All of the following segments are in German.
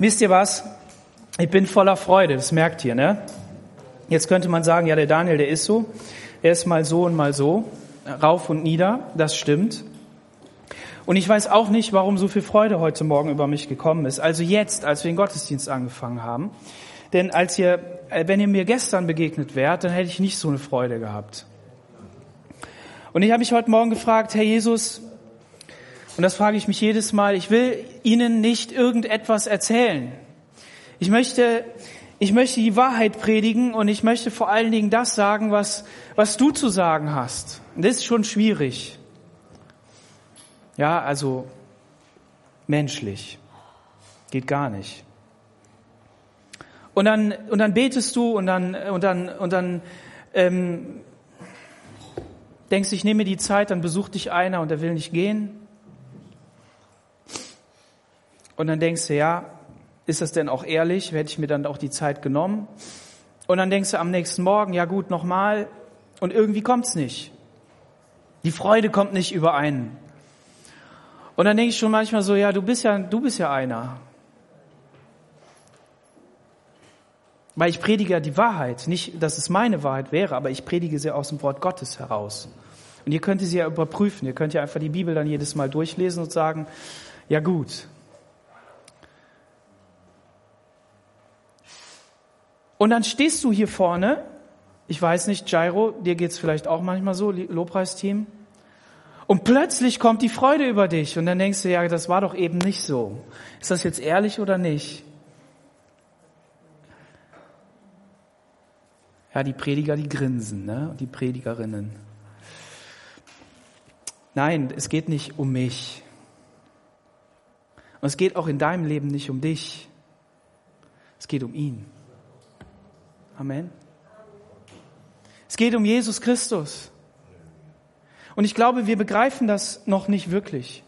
Wisst ihr was? Ich bin voller Freude, das merkt ihr, ne? Jetzt könnte man sagen, ja, der Daniel, der ist so. Er ist mal so und mal so, rauf und nieder, das stimmt. Und ich weiß auch nicht, warum so viel Freude heute Morgen über mich gekommen ist. Also jetzt, als wir den Gottesdienst angefangen haben. Denn als ihr, äh, wenn ihr mir gestern begegnet wärt, dann hätte ich nicht so eine Freude gehabt. Und ich habe mich heute Morgen gefragt, Herr Jesus, und das frage ich mich jedes Mal. Ich will Ihnen nicht irgendetwas erzählen. Ich möchte, ich möchte die Wahrheit predigen und ich möchte vor allen Dingen das sagen, was, was du zu sagen hast. Und das ist schon schwierig. Ja, also menschlich. Geht gar nicht. Und dann, und dann betest du und dann, und dann, und dann ähm, denkst, ich nehme die Zeit, dann besucht dich einer und er will nicht gehen. Und dann denkst du, ja, ist das denn auch ehrlich? Hätte ich mir dann auch die Zeit genommen? Und dann denkst du am nächsten Morgen, ja gut, nochmal. Und irgendwie kommt's nicht. Die Freude kommt nicht überein. Und dann denke ich schon manchmal so, ja, du bist ja, du bist ja einer. Weil ich predige ja die Wahrheit. Nicht, dass es meine Wahrheit wäre, aber ich predige sie aus dem Wort Gottes heraus. Und ihr könnt sie ja überprüfen. Ihr könnt ja einfach die Bibel dann jedes Mal durchlesen und sagen, ja gut, Und dann stehst du hier vorne, ich weiß nicht, Jairo, dir geht's vielleicht auch manchmal so, Lobpreisteam, und plötzlich kommt die Freude über dich und dann denkst du, ja, das war doch eben nicht so. Ist das jetzt ehrlich oder nicht? Ja, die Prediger, die grinsen, ne? die Predigerinnen. Nein, es geht nicht um mich. Und es geht auch in deinem Leben nicht um dich. Es geht um ihn. Amen. Es geht um Jesus Christus. Und ich glaube, wir begreifen das noch nicht wirklich.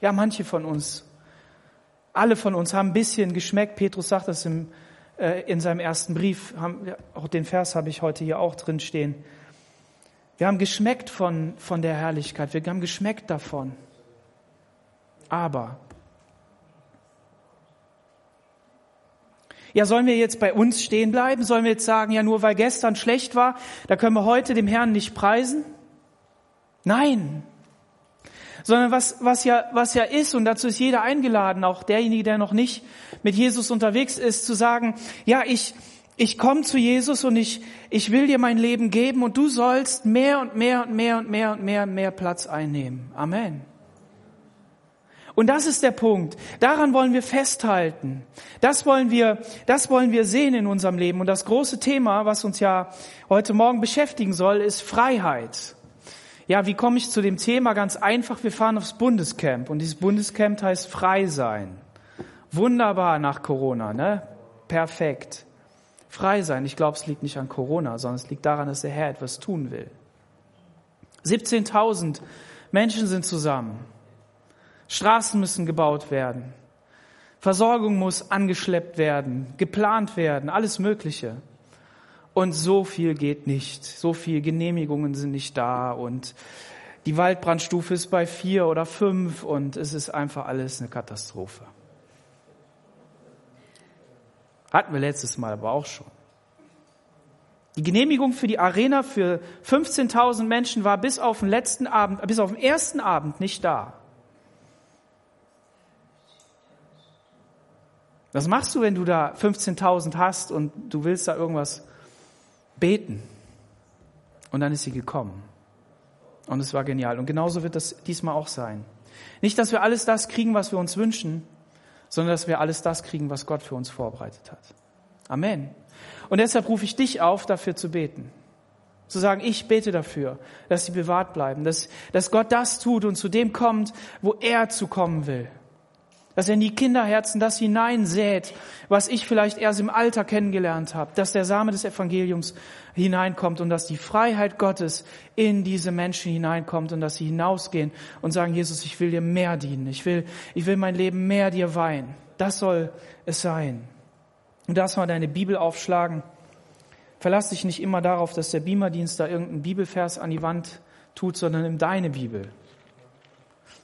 Ja, manche von uns, alle von uns haben ein bisschen geschmeckt. Petrus sagt das im, äh, in seinem ersten Brief. Haben, auch den Vers habe ich heute hier auch drin stehen. Wir haben geschmeckt von, von der Herrlichkeit. Wir haben geschmeckt davon. Aber Ja, sollen wir jetzt bei uns stehen bleiben? Sollen wir jetzt sagen, ja, nur weil gestern schlecht war, da können wir heute dem Herrn nicht preisen? Nein. Sondern was, was ja, was ja ist, und dazu ist jeder eingeladen, auch derjenige, der noch nicht mit Jesus unterwegs ist, zu sagen, ja, ich, ich komme zu Jesus und ich, ich will dir mein Leben geben und du sollst mehr und mehr und mehr und mehr und mehr und mehr Platz einnehmen. Amen. Und das ist der Punkt. Daran wollen wir festhalten. Das wollen wir, das wollen wir sehen in unserem Leben. Und das große Thema, was uns ja heute Morgen beschäftigen soll, ist Freiheit. Ja, wie komme ich zu dem Thema? Ganz einfach, wir fahren aufs Bundescamp. Und dieses Bundescamp heißt Frei sein. Wunderbar nach Corona, ne? Perfekt. Frei sein. Ich glaube, es liegt nicht an Corona, sondern es liegt daran, dass der Herr etwas tun will. 17.000 Menschen sind zusammen. Straßen müssen gebaut werden. Versorgung muss angeschleppt werden, geplant werden, alles Mögliche. Und so viel geht nicht. So viel Genehmigungen sind nicht da und die Waldbrandstufe ist bei vier oder fünf und es ist einfach alles eine Katastrophe. Hatten wir letztes Mal aber auch schon. Die Genehmigung für die Arena für 15.000 Menschen war bis auf den letzten Abend, bis auf den ersten Abend nicht da. Was machst du, wenn du da 15.000 hast und du willst da irgendwas beten? Und dann ist sie gekommen. Und es war genial. Und genauso wird das diesmal auch sein. Nicht, dass wir alles das kriegen, was wir uns wünschen, sondern dass wir alles das kriegen, was Gott für uns vorbereitet hat. Amen. Und deshalb rufe ich dich auf, dafür zu beten. Zu sagen, ich bete dafür, dass sie bewahrt bleiben, dass, dass Gott das tut und zu dem kommt, wo er zu kommen will dass er in die Kinderherzen das hineinsät, was ich vielleicht erst im Alter kennengelernt habe, dass der Same des Evangeliums hineinkommt und dass die Freiheit Gottes in diese Menschen hineinkommt und dass sie hinausgehen und sagen, Jesus, ich will dir mehr dienen, ich will, ich will mein Leben mehr dir weihen. Das soll es sein. Und das mal deine Bibel aufschlagen. Verlass dich nicht immer darauf, dass der Beamerdienst da irgendeinen Bibelvers an die Wand tut, sondern nimm deine Bibel.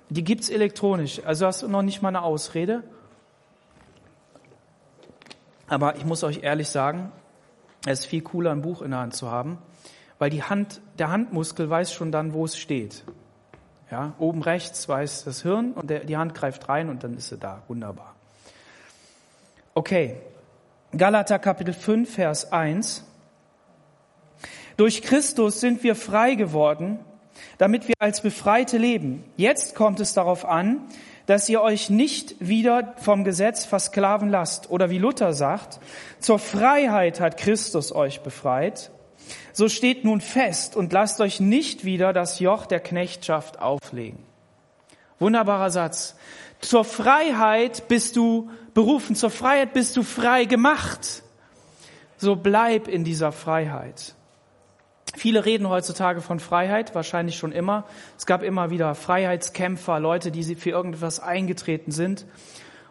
Die gibt's elektronisch. Also hast du noch nicht mal eine Ausrede. Aber ich muss euch ehrlich sagen, es ist viel cooler, ein Buch in der Hand zu haben, weil die Hand, der Handmuskel weiß schon dann, wo es steht. Ja, oben rechts weiß das Hirn und der, die Hand greift rein und dann ist sie da. Wunderbar. Okay. Galater Kapitel 5, Vers 1. Durch Christus sind wir frei geworden, damit wir als Befreite leben. Jetzt kommt es darauf an, dass ihr euch nicht wieder vom Gesetz versklaven lasst. Oder wie Luther sagt, zur Freiheit hat Christus euch befreit. So steht nun fest und lasst euch nicht wieder das Joch der Knechtschaft auflegen. Wunderbarer Satz. Zur Freiheit bist du berufen, zur Freiheit bist du frei gemacht. So bleib in dieser Freiheit. Viele reden heutzutage von Freiheit, wahrscheinlich schon immer. Es gab immer wieder Freiheitskämpfer, Leute, die für irgendetwas eingetreten sind.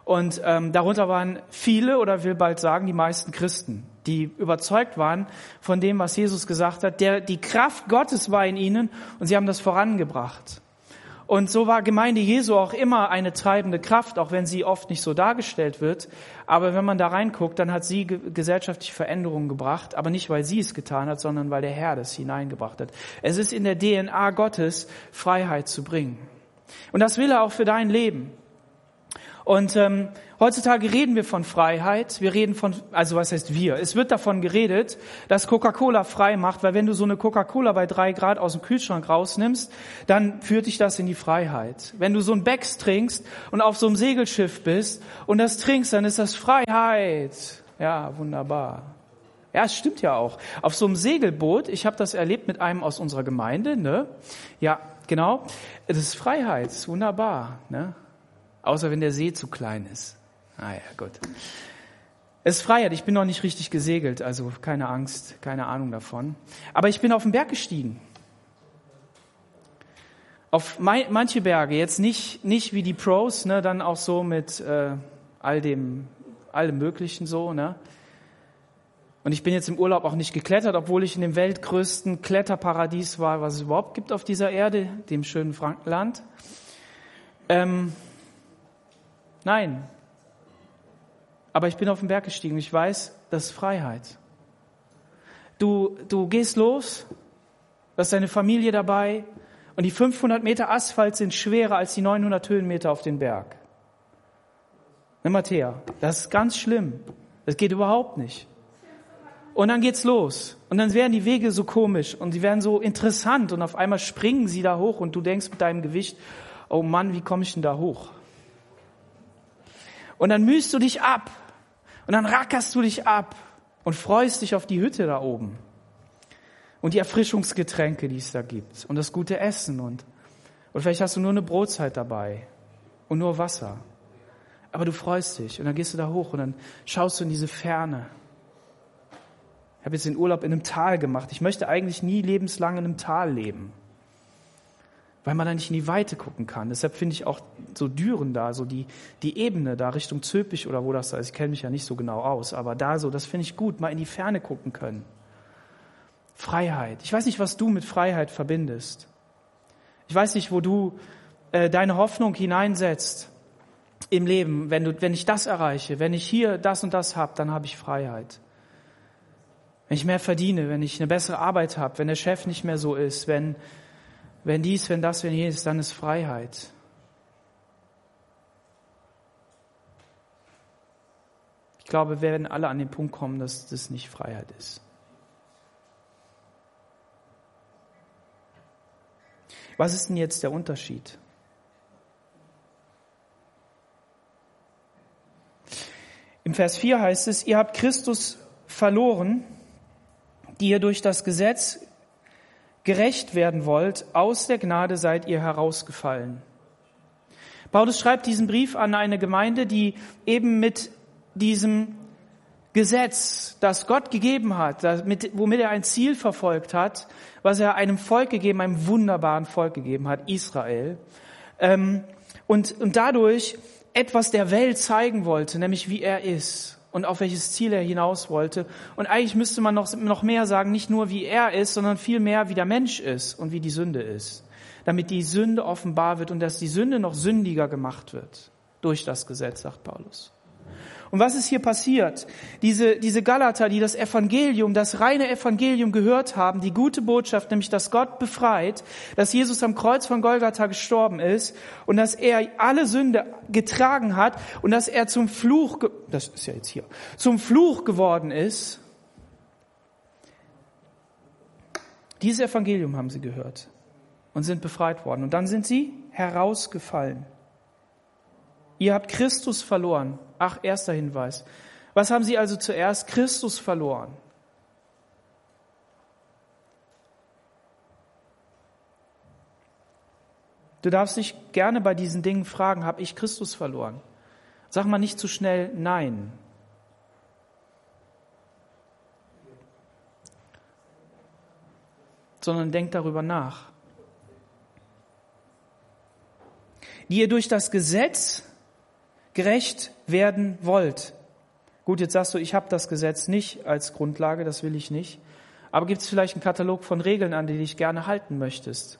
Und ähm, darunter waren viele, oder will bald sagen, die meisten Christen, die überzeugt waren von dem, was Jesus gesagt hat. Der, die Kraft Gottes war in ihnen und sie haben das vorangebracht. Und so war Gemeinde Jesu auch immer eine treibende Kraft, auch wenn sie oft nicht so dargestellt wird. Aber wenn man da reinguckt, dann hat sie gesellschaftliche Veränderungen gebracht, aber nicht, weil sie es getan hat, sondern weil der Herr das hineingebracht hat. Es ist in der DNA Gottes, Freiheit zu bringen. Und das will er auch für dein Leben. Und ähm, heutzutage reden wir von Freiheit. Wir reden von, also was heißt wir? Es wird davon geredet, dass Coca-Cola frei macht, weil wenn du so eine Coca-Cola bei drei Grad aus dem Kühlschrank rausnimmst, dann führt dich das in die Freiheit. Wenn du so ein Becks trinkst und auf so einem Segelschiff bist und das trinkst, dann ist das Freiheit. Ja, wunderbar. Ja, es stimmt ja auch. Auf so einem Segelboot, ich habe das erlebt mit einem aus unserer Gemeinde, ne? Ja, genau. Das ist Freiheit, das ist wunderbar, ne? Außer wenn der See zu klein ist. Ah ja, gut. Es ist Freiheit. Ich bin noch nicht richtig gesegelt, also keine Angst, keine Ahnung davon. Aber ich bin auf den Berg gestiegen. Auf manche Berge, jetzt nicht, nicht wie die Pros, ne, dann auch so mit äh, all dem, allem Möglichen so, ne. Und ich bin jetzt im Urlaub auch nicht geklettert, obwohl ich in dem weltgrößten Kletterparadies war, was es überhaupt gibt auf dieser Erde, dem schönen Frankenland. Ähm, Nein. Aber ich bin auf den Berg gestiegen. Ich weiß, das ist Freiheit. Du, du gehst los, du hast deine Familie dabei und die 500 Meter Asphalt sind schwerer als die 900 Höhenmeter auf den Berg. Nimm mal her. Das ist ganz schlimm. Das geht überhaupt nicht. Und dann geht's los. Und dann werden die Wege so komisch und die werden so interessant und auf einmal springen sie da hoch und du denkst mit deinem Gewicht, oh Mann, wie komme ich denn da hoch? Und dann mühst du dich ab. Und dann rackerst du dich ab und freust dich auf die Hütte da oben. Und die Erfrischungsgetränke, die es da gibt. Und das gute Essen. Und, und vielleicht hast du nur eine Brotzeit dabei. Und nur Wasser. Aber du freust dich. Und dann gehst du da hoch und dann schaust du in diese Ferne. Ich habe jetzt den Urlaub in einem Tal gemacht. Ich möchte eigentlich nie lebenslang in einem Tal leben weil man da nicht in die Weite gucken kann. Deshalb finde ich auch so Düren da, so die, die Ebene da Richtung Zülpich oder wo das da ist. Ich kenne mich ja nicht so genau aus, aber da so, das finde ich gut, mal in die Ferne gucken können. Freiheit. Ich weiß nicht, was du mit Freiheit verbindest. Ich weiß nicht, wo du äh, deine Hoffnung hineinsetzt im Leben. Wenn, du, wenn ich das erreiche, wenn ich hier das und das habe, dann habe ich Freiheit. Wenn ich mehr verdiene, wenn ich eine bessere Arbeit habe, wenn der Chef nicht mehr so ist, wenn wenn dies, wenn das, wenn jenes, dann ist Freiheit. Ich glaube, wir werden alle an den Punkt kommen, dass das nicht Freiheit ist. Was ist denn jetzt der Unterschied? Im Vers 4 heißt es, ihr habt Christus verloren, die ihr durch das Gesetz gerecht werden wollt, aus der Gnade seid ihr herausgefallen. Paulus schreibt diesen Brief an eine Gemeinde, die eben mit diesem Gesetz, das Gott gegeben hat, womit er ein Ziel verfolgt hat, was er einem Volk gegeben, einem wunderbaren Volk gegeben hat, Israel, ähm, und, und dadurch etwas der Welt zeigen wollte, nämlich wie er ist und auf welches Ziel er hinaus wollte. Und eigentlich müsste man noch, noch mehr sagen, nicht nur wie er ist, sondern viel mehr wie der Mensch ist und wie die Sünde ist. Damit die Sünde offenbar wird und dass die Sünde noch sündiger gemacht wird durch das Gesetz, sagt Paulus. Und was ist hier passiert? Diese, diese Galater, die das Evangelium, das reine Evangelium gehört haben, die gute Botschaft, nämlich dass Gott befreit, dass Jesus am Kreuz von Golgatha gestorben ist und dass er alle Sünde getragen hat und dass er zum Fluch, das ist ja jetzt hier, zum Fluch geworden ist. Dieses Evangelium haben sie gehört und sind befreit worden. Und dann sind sie herausgefallen. Ihr habt Christus verloren. Ach, erster Hinweis. Was haben sie also zuerst? Christus verloren. Du darfst dich gerne bei diesen Dingen fragen, habe ich Christus verloren? Sag mal nicht zu schnell Nein. Sondern denk darüber nach. Die ihr durch das Gesetz gerecht werden wollt. Gut, jetzt sagst du, ich habe das Gesetz nicht als Grundlage, das will ich nicht. Aber gibt es vielleicht einen Katalog von Regeln, an die dich gerne halten möchtest?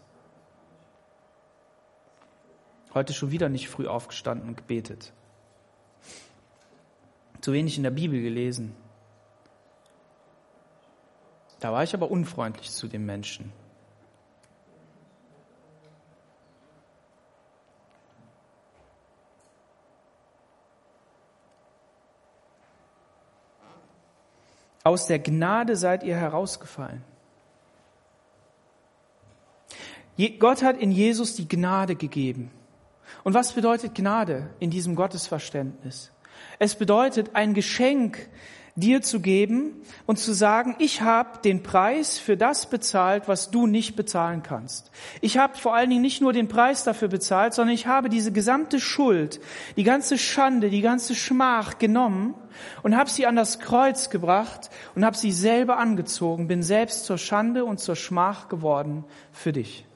Heute schon wieder nicht früh aufgestanden und gebetet. Zu wenig in der Bibel gelesen. Da war ich aber unfreundlich zu den Menschen. Aus der Gnade seid ihr herausgefallen. Gott hat in Jesus die Gnade gegeben. Und was bedeutet Gnade in diesem Gottesverständnis? Es bedeutet ein Geschenk, dir zu geben und zu sagen, ich habe den Preis für das bezahlt, was du nicht bezahlen kannst. Ich habe vor allen Dingen nicht nur den Preis dafür bezahlt, sondern ich habe diese gesamte Schuld, die ganze Schande, die ganze Schmach genommen und habe sie an das Kreuz gebracht und habe sie selber angezogen, bin selbst zur Schande und zur Schmach geworden für dich.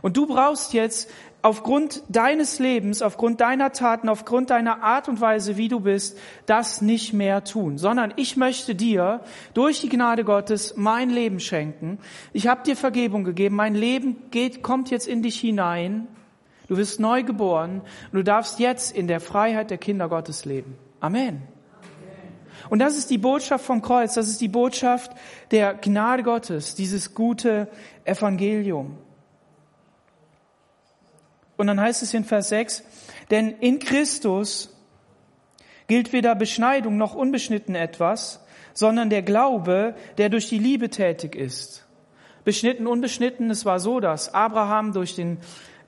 Und du brauchst jetzt aufgrund deines Lebens, aufgrund deiner Taten, aufgrund deiner Art und Weise, wie du bist, das nicht mehr tun, sondern ich möchte dir durch die Gnade Gottes mein Leben schenken. Ich habe dir Vergebung gegeben, mein Leben geht, kommt jetzt in dich hinein. Du wirst neu geboren und du darfst jetzt in der Freiheit der Kinder Gottes leben. Amen. Und das ist die Botschaft vom Kreuz, das ist die Botschaft der Gnade Gottes, dieses gute Evangelium. Und dann heißt es in Vers 6, denn in Christus gilt weder Beschneidung noch unbeschnitten etwas, sondern der Glaube, der durch die Liebe tätig ist. Beschnitten, unbeschnitten, es war so, dass Abraham durch den,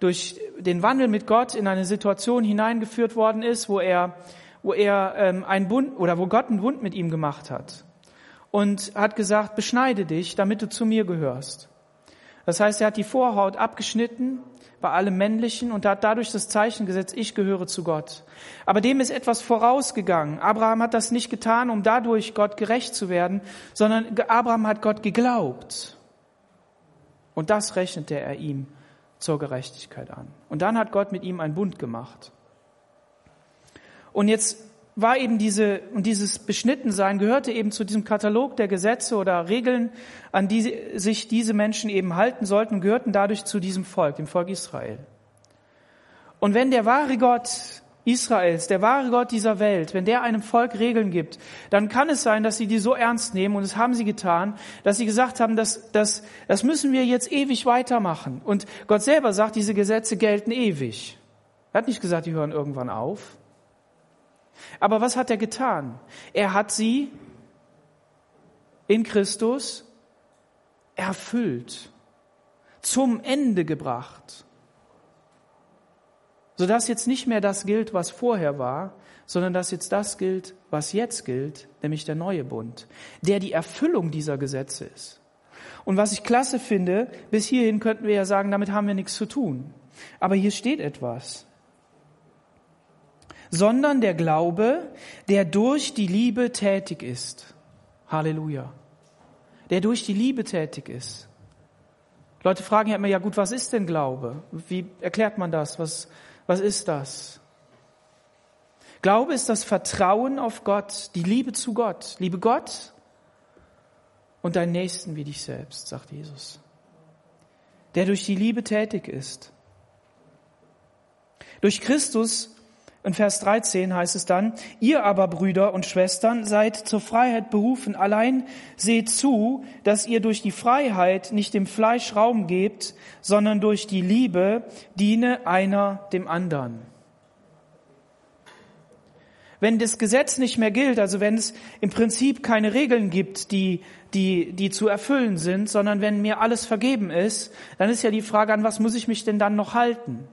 durch den Wandel mit Gott in eine Situation hineingeführt worden ist, wo er, wo er ähm, ein Bund oder wo Gott einen Bund mit ihm gemacht hat und hat gesagt, beschneide dich, damit du zu mir gehörst. Das heißt, er hat die Vorhaut abgeschnitten bei allem Männlichen und hat dadurch das Zeichen gesetzt, ich gehöre zu Gott. Aber dem ist etwas vorausgegangen. Abraham hat das nicht getan, um dadurch Gott gerecht zu werden, sondern Abraham hat Gott geglaubt. Und das rechnete er ihm zur Gerechtigkeit an. Und dann hat Gott mit ihm einen Bund gemacht. Und jetzt war eben diese, und dieses Beschnittensein gehörte eben zu diesem Katalog der Gesetze oder Regeln, an die sich diese Menschen eben halten sollten und gehörten dadurch zu diesem Volk, dem Volk Israel. Und wenn der wahre Gott Israels, der wahre Gott dieser Welt, wenn der einem Volk Regeln gibt, dann kann es sein, dass sie die so ernst nehmen, und das haben sie getan, dass sie gesagt haben, das, das, das müssen wir jetzt ewig weitermachen. Und Gott selber sagt, diese Gesetze gelten ewig. Er hat nicht gesagt, die hören irgendwann auf. Aber was hat er getan? Er hat sie in Christus erfüllt, zum Ende gebracht, sodass jetzt nicht mehr das gilt, was vorher war, sondern dass jetzt das gilt, was jetzt gilt, nämlich der neue Bund, der die Erfüllung dieser Gesetze ist. Und was ich klasse finde, bis hierhin könnten wir ja sagen, damit haben wir nichts zu tun. Aber hier steht etwas sondern der Glaube, der durch die Liebe tätig ist. Halleluja. Der durch die Liebe tätig ist. Leute fragen ja immer, ja gut, was ist denn Glaube? Wie erklärt man das? Was, was ist das? Glaube ist das Vertrauen auf Gott, die Liebe zu Gott. Liebe Gott und deinen Nächsten wie dich selbst, sagt Jesus. Der durch die Liebe tätig ist. Durch Christus In Vers 13 heißt es dann, ihr aber Brüder und Schwestern seid zur Freiheit berufen, allein seht zu, dass ihr durch die Freiheit nicht dem Fleisch Raum gebt, sondern durch die Liebe diene einer dem anderen. Wenn das Gesetz nicht mehr gilt, also wenn es im Prinzip keine Regeln gibt, die, die, die zu erfüllen sind, sondern wenn mir alles vergeben ist, dann ist ja die Frage, an was muss ich mich denn dann noch halten?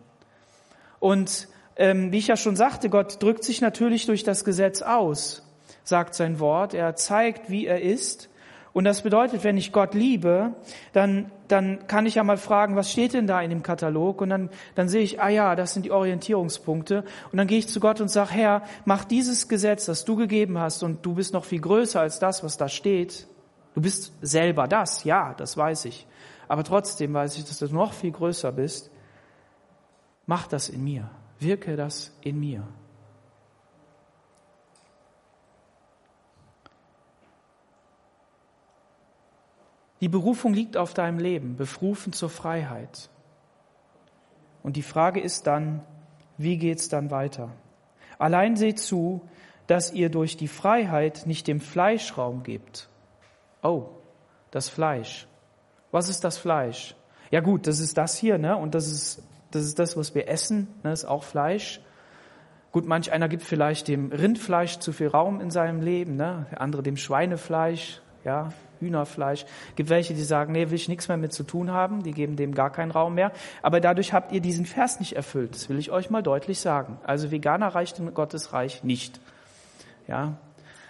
Und ähm, wie ich ja schon sagte, Gott drückt sich natürlich durch das Gesetz aus, sagt sein Wort. Er zeigt, wie er ist. Und das bedeutet, wenn ich Gott liebe, dann, dann kann ich ja mal fragen, was steht denn da in dem Katalog? Und dann, dann sehe ich, ah ja, das sind die Orientierungspunkte. Und dann gehe ich zu Gott und sage, Herr, mach dieses Gesetz, das du gegeben hast, und du bist noch viel größer als das, was da steht. Du bist selber das, ja, das weiß ich. Aber trotzdem weiß ich, dass du noch viel größer bist. Mach das in mir wirke das in mir. Die Berufung liegt auf deinem Leben, berufen zur Freiheit. Und die Frage ist dann, wie geht's dann weiter? Allein seht zu, dass ihr durch die Freiheit nicht dem Fleisch Raum gebt. Oh, das Fleisch. Was ist das Fleisch? Ja gut, das ist das hier, ne? Und das ist das ist das, was wir essen, ne, das ist auch Fleisch. Gut, manch einer gibt vielleicht dem Rindfleisch zu viel Raum in seinem Leben, ne? der andere dem Schweinefleisch, ja, Hühnerfleisch. Gibt welche, die sagen, nee, will ich nichts mehr mit zu tun haben, die geben dem gar keinen Raum mehr. Aber dadurch habt ihr diesen Vers nicht erfüllt. Das will ich euch mal deutlich sagen. Also Veganer reicht in Gottes Reich nicht. Ja.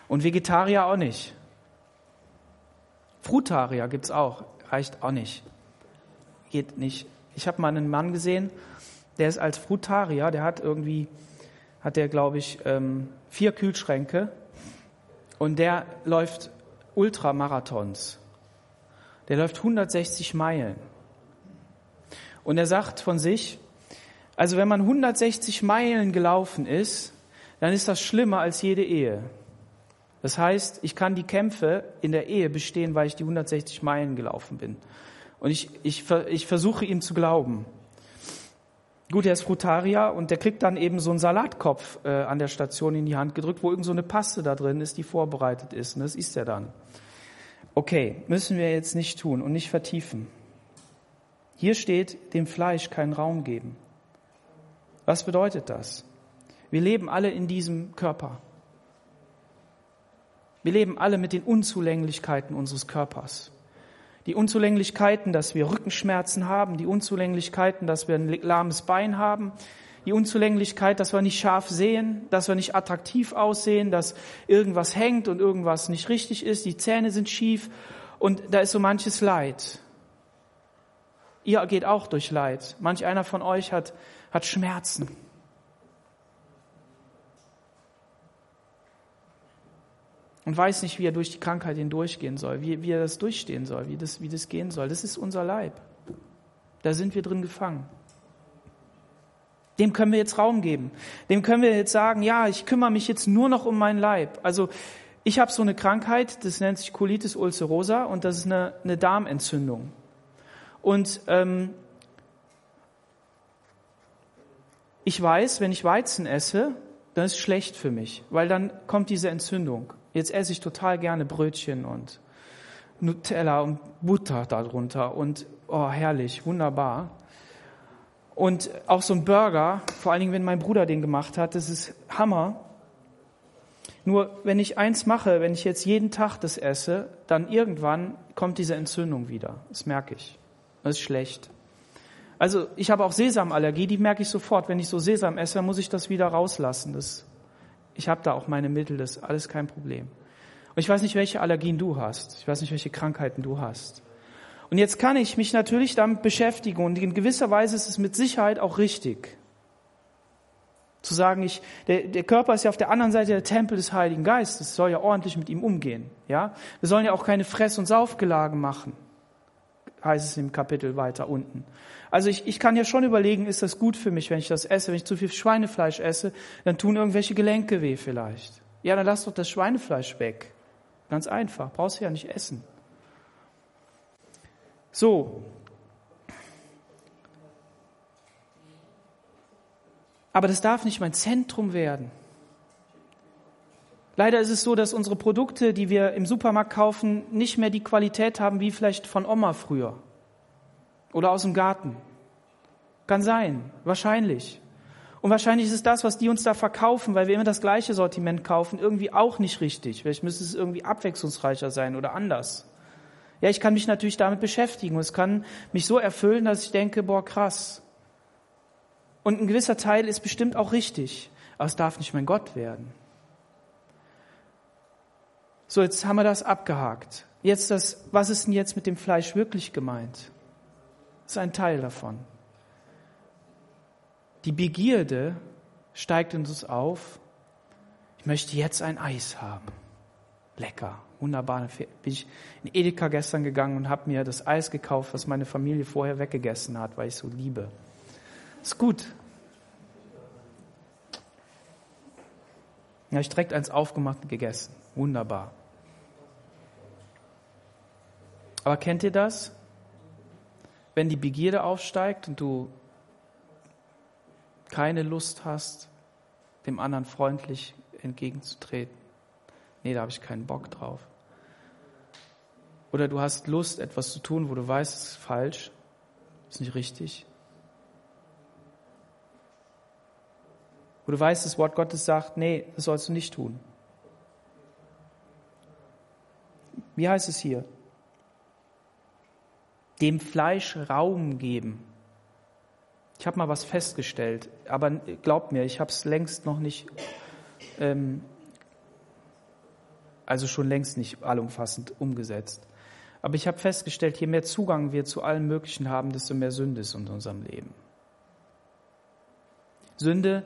Und Vegetarier auch nicht. Frutarier gibt's auch, reicht auch nicht. Geht nicht. Ich habe mal einen Mann gesehen, der ist als Frutarier, der hat irgendwie, hat der glaube ich ähm, vier Kühlschränke und der läuft Ultramarathons. Der läuft 160 Meilen. Und er sagt von sich, also wenn man 160 Meilen gelaufen ist, dann ist das schlimmer als jede Ehe. Das heißt, ich kann die Kämpfe in der Ehe bestehen, weil ich die 160 Meilen gelaufen bin. Und ich, ich, ich versuche ihm zu glauben. Gut, er ist Frutarier und der kriegt dann eben so einen Salatkopf äh, an der Station in die Hand gedrückt, wo irgend so eine Paste da drin ist, die vorbereitet ist. Und das isst er dann. Okay, müssen wir jetzt nicht tun und nicht vertiefen. Hier steht, dem Fleisch keinen Raum geben. Was bedeutet das? Wir leben alle in diesem Körper. Wir leben alle mit den Unzulänglichkeiten unseres Körpers die Unzulänglichkeiten, dass wir Rückenschmerzen haben, die Unzulänglichkeiten, dass wir ein lahmes Bein haben, die Unzulänglichkeit, dass wir nicht scharf sehen, dass wir nicht attraktiv aussehen, dass irgendwas hängt und irgendwas nicht richtig ist, die Zähne sind schief und da ist so manches Leid. Ihr geht auch durch Leid. Manch einer von euch hat, hat Schmerzen. Und weiß nicht, wie er durch die Krankheit hindurchgehen soll, wie, wie er das durchstehen soll, wie das, wie das gehen soll. Das ist unser Leib. Da sind wir drin gefangen. Dem können wir jetzt Raum geben. Dem können wir jetzt sagen, ja, ich kümmere mich jetzt nur noch um meinen Leib. Also ich habe so eine Krankheit, das nennt sich Colitis ulcerosa und das ist eine, eine Darmentzündung. Und ähm, ich weiß, wenn ich Weizen esse, dann ist es schlecht für mich, weil dann kommt diese Entzündung. Jetzt esse ich total gerne Brötchen und Nutella und Butter darunter und oh, herrlich, wunderbar. Und auch so ein Burger, vor allen Dingen, wenn mein Bruder den gemacht hat, das ist Hammer. Nur wenn ich eins mache, wenn ich jetzt jeden Tag das esse, dann irgendwann kommt diese Entzündung wieder. Das merke ich. Das ist schlecht. Also ich habe auch Sesamallergie, die merke ich sofort. Wenn ich so Sesam esse, muss ich das wieder rauslassen. Das ich habe da auch meine Mittel, das ist alles kein Problem. Und ich weiß nicht, welche Allergien du hast. Ich weiß nicht, welche Krankheiten du hast. Und jetzt kann ich mich natürlich damit beschäftigen und in gewisser Weise ist es mit Sicherheit auch richtig. Zu sagen, ich, der, der Körper ist ja auf der anderen Seite der Tempel des Heiligen Geistes, soll ja ordentlich mit ihm umgehen. Ja, wir sollen ja auch keine Fress- und Saufgelage machen heißt es im Kapitel weiter unten. Also ich, ich kann ja schon überlegen, ist das gut für mich, wenn ich das esse? Wenn ich zu viel Schweinefleisch esse, dann tun irgendwelche Gelenke weh vielleicht. Ja, dann lass doch das Schweinefleisch weg. Ganz einfach, brauchst du ja nicht essen. So. Aber das darf nicht mein Zentrum werden. Leider ist es so, dass unsere Produkte, die wir im Supermarkt kaufen, nicht mehr die Qualität haben wie vielleicht von Oma früher oder aus dem Garten. Kann sein, wahrscheinlich. Und wahrscheinlich ist es das, was die uns da verkaufen, weil wir immer das gleiche Sortiment kaufen, irgendwie auch nicht richtig. Vielleicht müsste es irgendwie abwechslungsreicher sein oder anders. Ja, ich kann mich natürlich damit beschäftigen es kann mich so erfüllen, dass ich denke, boah, krass. Und ein gewisser Teil ist bestimmt auch richtig, aber es darf nicht mein Gott werden. So, jetzt haben wir das abgehakt. Jetzt das, was ist denn jetzt mit dem Fleisch wirklich gemeint? Ist ein Teil davon. Die Begierde steigt in uns auf. Ich möchte jetzt ein Eis haben. Lecker, wunderbar. Bin ich in Edeka gestern gegangen und habe mir das Eis gekauft, was meine Familie vorher weggegessen hat, weil ich so liebe. Ist gut. Ja, ich direkt eins aufgemacht und gegessen. Wunderbar. Aber kennt ihr das? Wenn die Begierde aufsteigt und du keine Lust hast, dem anderen freundlich entgegenzutreten. Nee, da habe ich keinen Bock drauf. Oder du hast Lust, etwas zu tun, wo du weißt, es ist falsch, ist nicht richtig. Wo du weißt, das Wort Gottes sagt, nee, das sollst du nicht tun. Wie heißt es hier? Dem Fleisch Raum geben. Ich habe mal was festgestellt, aber glaubt mir, ich habe es längst noch nicht, ähm, also schon längst nicht allumfassend umgesetzt. Aber ich habe festgestellt, je mehr Zugang wir zu allem Möglichen haben, desto mehr Sünde ist in unserem Leben. Sünde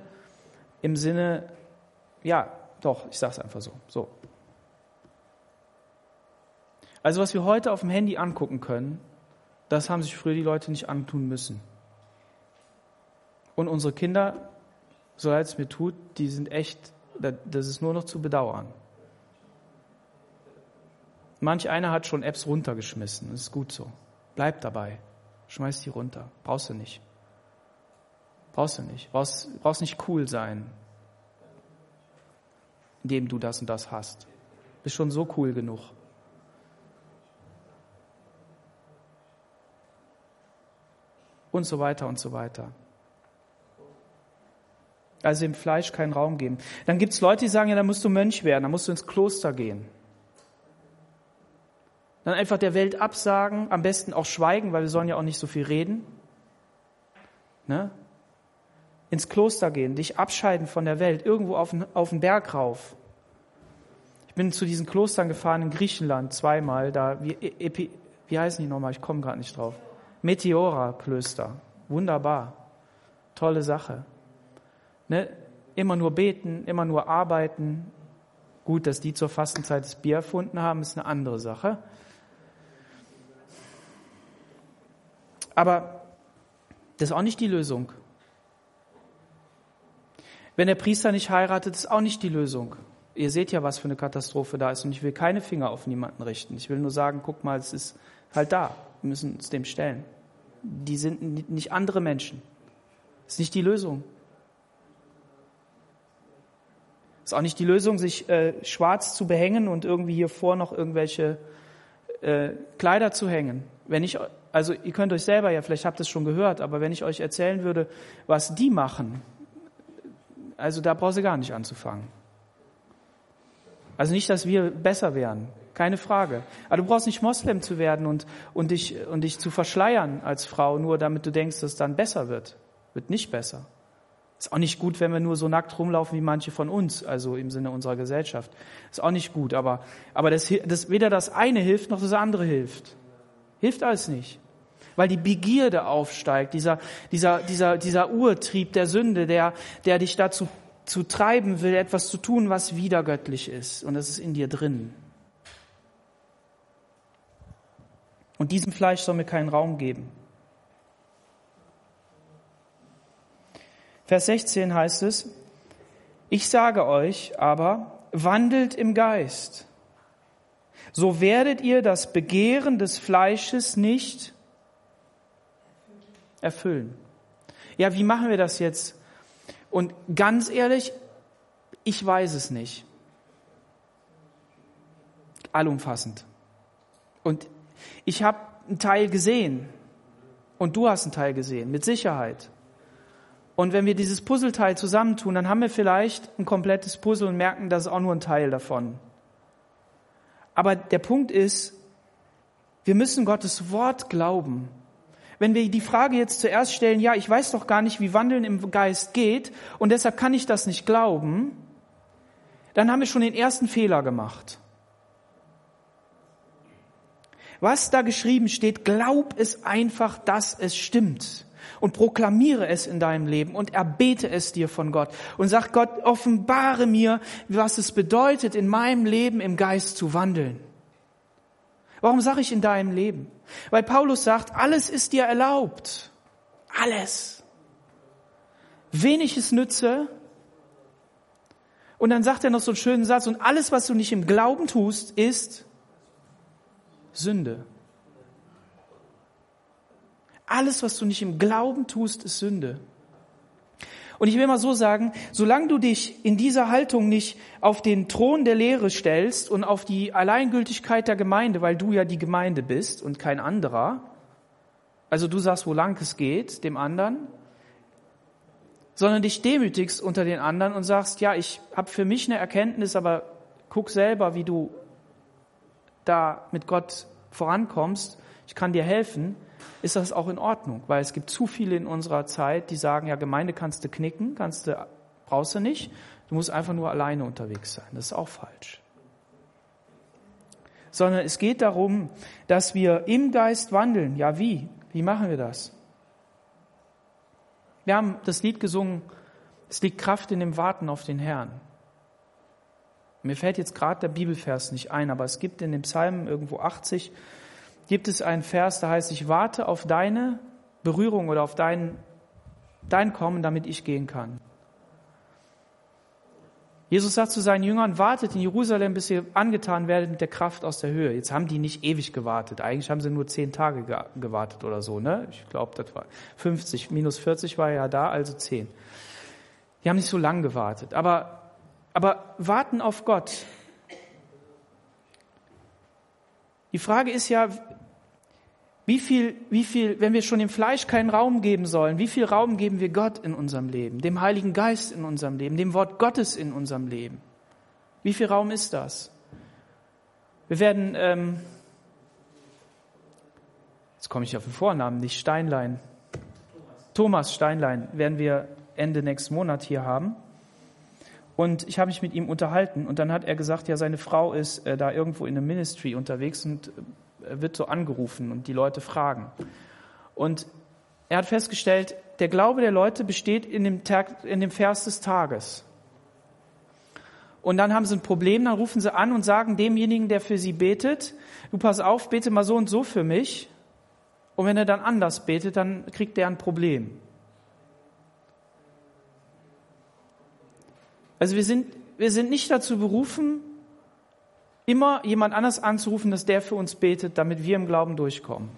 im Sinne, ja, doch, ich sage es einfach so. So. Also was wir heute auf dem Handy angucken können, das haben sich früher die Leute nicht antun müssen. Und unsere Kinder, so leid es mir tut, die sind echt, das ist nur noch zu bedauern. Manch einer hat schon Apps runtergeschmissen. Das ist gut so. Bleib dabei. Schmeiß die runter. Brauchst du nicht. Brauchst du nicht. Brauchst, brauchst nicht cool sein, indem du das und das hast. Bist schon so cool genug. Und so weiter und so weiter. Also dem Fleisch keinen Raum geben. Dann gibt es Leute, die sagen, ja, da musst du Mönch werden, da musst du ins Kloster gehen. Dann einfach der Welt absagen, am besten auch schweigen, weil wir sollen ja auch nicht so viel reden. Ne? Ins Kloster gehen, dich abscheiden von der Welt, irgendwo auf den, auf den Berg rauf. Ich bin zu diesen Klostern gefahren in Griechenland zweimal, da, wie, Epi, wie heißen die nochmal? Ich komme gerade nicht drauf. Meteora-Klöster. Wunderbar. Tolle Sache. Ne? Immer nur beten, immer nur arbeiten. Gut, dass die zur Fastenzeit das Bier erfunden haben, ist eine andere Sache. Aber das ist auch nicht die Lösung. Wenn der Priester nicht heiratet, ist auch nicht die Lösung. Ihr seht ja, was für eine Katastrophe da ist. Und ich will keine Finger auf niemanden richten. Ich will nur sagen, guck mal, es ist halt da. Wir müssen uns dem stellen. Die sind nicht andere Menschen. Das ist nicht die Lösung. Das ist auch nicht die Lösung, sich äh, schwarz zu behängen und irgendwie hier vor noch irgendwelche äh, Kleider zu hängen. Wenn ich, also ihr könnt euch selber ja, vielleicht habt ihr es schon gehört, aber wenn ich euch erzählen würde, was die machen, also da brauchst du gar nicht anzufangen. Also nicht, dass wir besser wären. Keine Frage. Aber du brauchst nicht Moslem zu werden und, und, dich, und dich zu verschleiern als Frau, nur damit du denkst, dass es dann besser wird. Wird nicht besser. Ist auch nicht gut, wenn wir nur so nackt rumlaufen wie manche von uns, also im Sinne unserer Gesellschaft. Ist auch nicht gut, aber, aber das, das, weder das eine hilft, noch das andere hilft. Hilft alles nicht. Weil die Begierde aufsteigt, dieser, dieser, dieser, dieser Urtrieb der Sünde, der, der dich dazu zu treiben will, etwas zu tun, was widergöttlich ist. Und das ist in dir drin. Und diesem Fleisch soll mir keinen Raum geben. Vers 16 heißt es, ich sage euch aber, wandelt im Geist. So werdet ihr das Begehren des Fleisches nicht erfüllen. Ja, wie machen wir das jetzt? Und ganz ehrlich, ich weiß es nicht. Allumfassend. Und ich habe einen Teil gesehen. Und du hast einen Teil gesehen, mit Sicherheit. Und wenn wir dieses Puzzleteil zusammentun, dann haben wir vielleicht ein komplettes Puzzle und merken, das ist auch nur ein Teil davon. Aber der Punkt ist, wir müssen Gottes Wort glauben. Wenn wir die Frage jetzt zuerst stellen, ja, ich weiß doch gar nicht, wie Wandeln im Geist geht und deshalb kann ich das nicht glauben, dann haben wir schon den ersten Fehler gemacht. Was da geschrieben steht, glaub es einfach, dass es stimmt und proklamiere es in deinem Leben und erbete es dir von Gott und sag Gott, offenbare mir, was es bedeutet, in meinem Leben im Geist zu wandeln. Warum sage ich in deinem Leben? Weil Paulus sagt, alles ist dir erlaubt. Alles. Wenig ist Nütze. Und dann sagt er noch so einen schönen Satz, und alles, was du nicht im Glauben tust, ist Sünde. Alles, was du nicht im Glauben tust, ist Sünde. Und ich will mal so sagen, solange du dich in dieser Haltung nicht auf den Thron der Lehre stellst und auf die Alleingültigkeit der Gemeinde, weil du ja die Gemeinde bist und kein anderer, also du sagst, wo lang es geht, dem anderen, sondern dich demütigst unter den anderen und sagst, ja, ich habe für mich eine Erkenntnis, aber guck selber, wie du da mit Gott vorankommst, ich kann dir helfen, ist das auch in Ordnung, weil es gibt zu viele in unserer Zeit, die sagen, ja, Gemeinde kannst du knicken, kannst du, brauchst du nicht, du musst einfach nur alleine unterwegs sein. Das ist auch falsch. Sondern es geht darum, dass wir im Geist wandeln. Ja, wie? Wie machen wir das? Wir haben das Lied gesungen, es liegt Kraft in dem Warten auf den Herrn. Mir fällt jetzt gerade der Bibelvers nicht ein, aber es gibt in dem Psalm irgendwo 80, gibt es einen Vers, da heißt, ich warte auf deine Berührung oder auf dein, dein Kommen, damit ich gehen kann. Jesus sagt zu seinen Jüngern, wartet in Jerusalem, bis ihr angetan werdet mit der Kraft aus der Höhe. Jetzt haben die nicht ewig gewartet. Eigentlich haben sie nur zehn Tage gewartet oder so. Ne? Ich glaube, das war 50, minus 40 war ja da, also zehn. Die haben nicht so lang gewartet. Aber aber warten auf Gott. Die Frage ist ja, wie viel, wie viel, wenn wir schon dem Fleisch keinen Raum geben sollen, wie viel Raum geben wir Gott in unserem Leben, dem Heiligen Geist in unserem Leben, dem Wort Gottes in unserem Leben? Wie viel Raum ist das? Wir werden, ähm, jetzt komme ich auf den Vornamen, nicht Steinlein, Thomas Steinlein werden wir Ende nächsten Monat hier haben. Und ich habe mich mit ihm unterhalten und dann hat er gesagt, ja, seine Frau ist äh, da irgendwo in einem Ministry unterwegs und äh, wird so angerufen und die Leute fragen. Und er hat festgestellt, der Glaube der Leute besteht in dem, Tag, in dem Vers des Tages. Und dann haben sie ein Problem, dann rufen sie an und sagen demjenigen, der für sie betet, du pass auf, bete mal so und so für mich. Und wenn er dann anders betet, dann kriegt er ein Problem. Also wir sind, wir sind nicht dazu berufen, immer jemand anders anzurufen, dass der für uns betet, damit wir im Glauben durchkommen.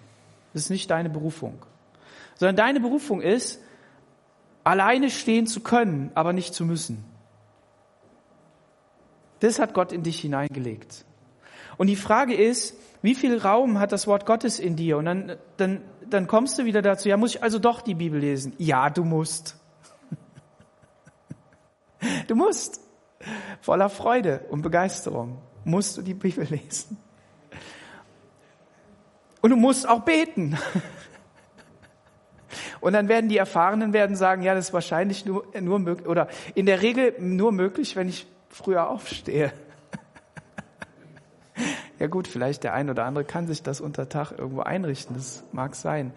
Das ist nicht deine Berufung. Sondern deine Berufung ist, alleine stehen zu können, aber nicht zu müssen. Das hat Gott in dich hineingelegt. Und die Frage ist, wie viel Raum hat das Wort Gottes in dir? Und dann, dann, dann kommst du wieder dazu, ja, muss ich also doch die Bibel lesen? Ja, du musst. Du musst voller Freude und Begeisterung musst du die Bibel lesen. Und du musst auch beten. Und dann werden die Erfahrenen werden sagen, ja, das ist wahrscheinlich nur, nur möglich, oder in der Regel nur möglich, wenn ich früher aufstehe. Ja gut, vielleicht der ein oder andere kann sich das unter Tag irgendwo einrichten, das mag sein.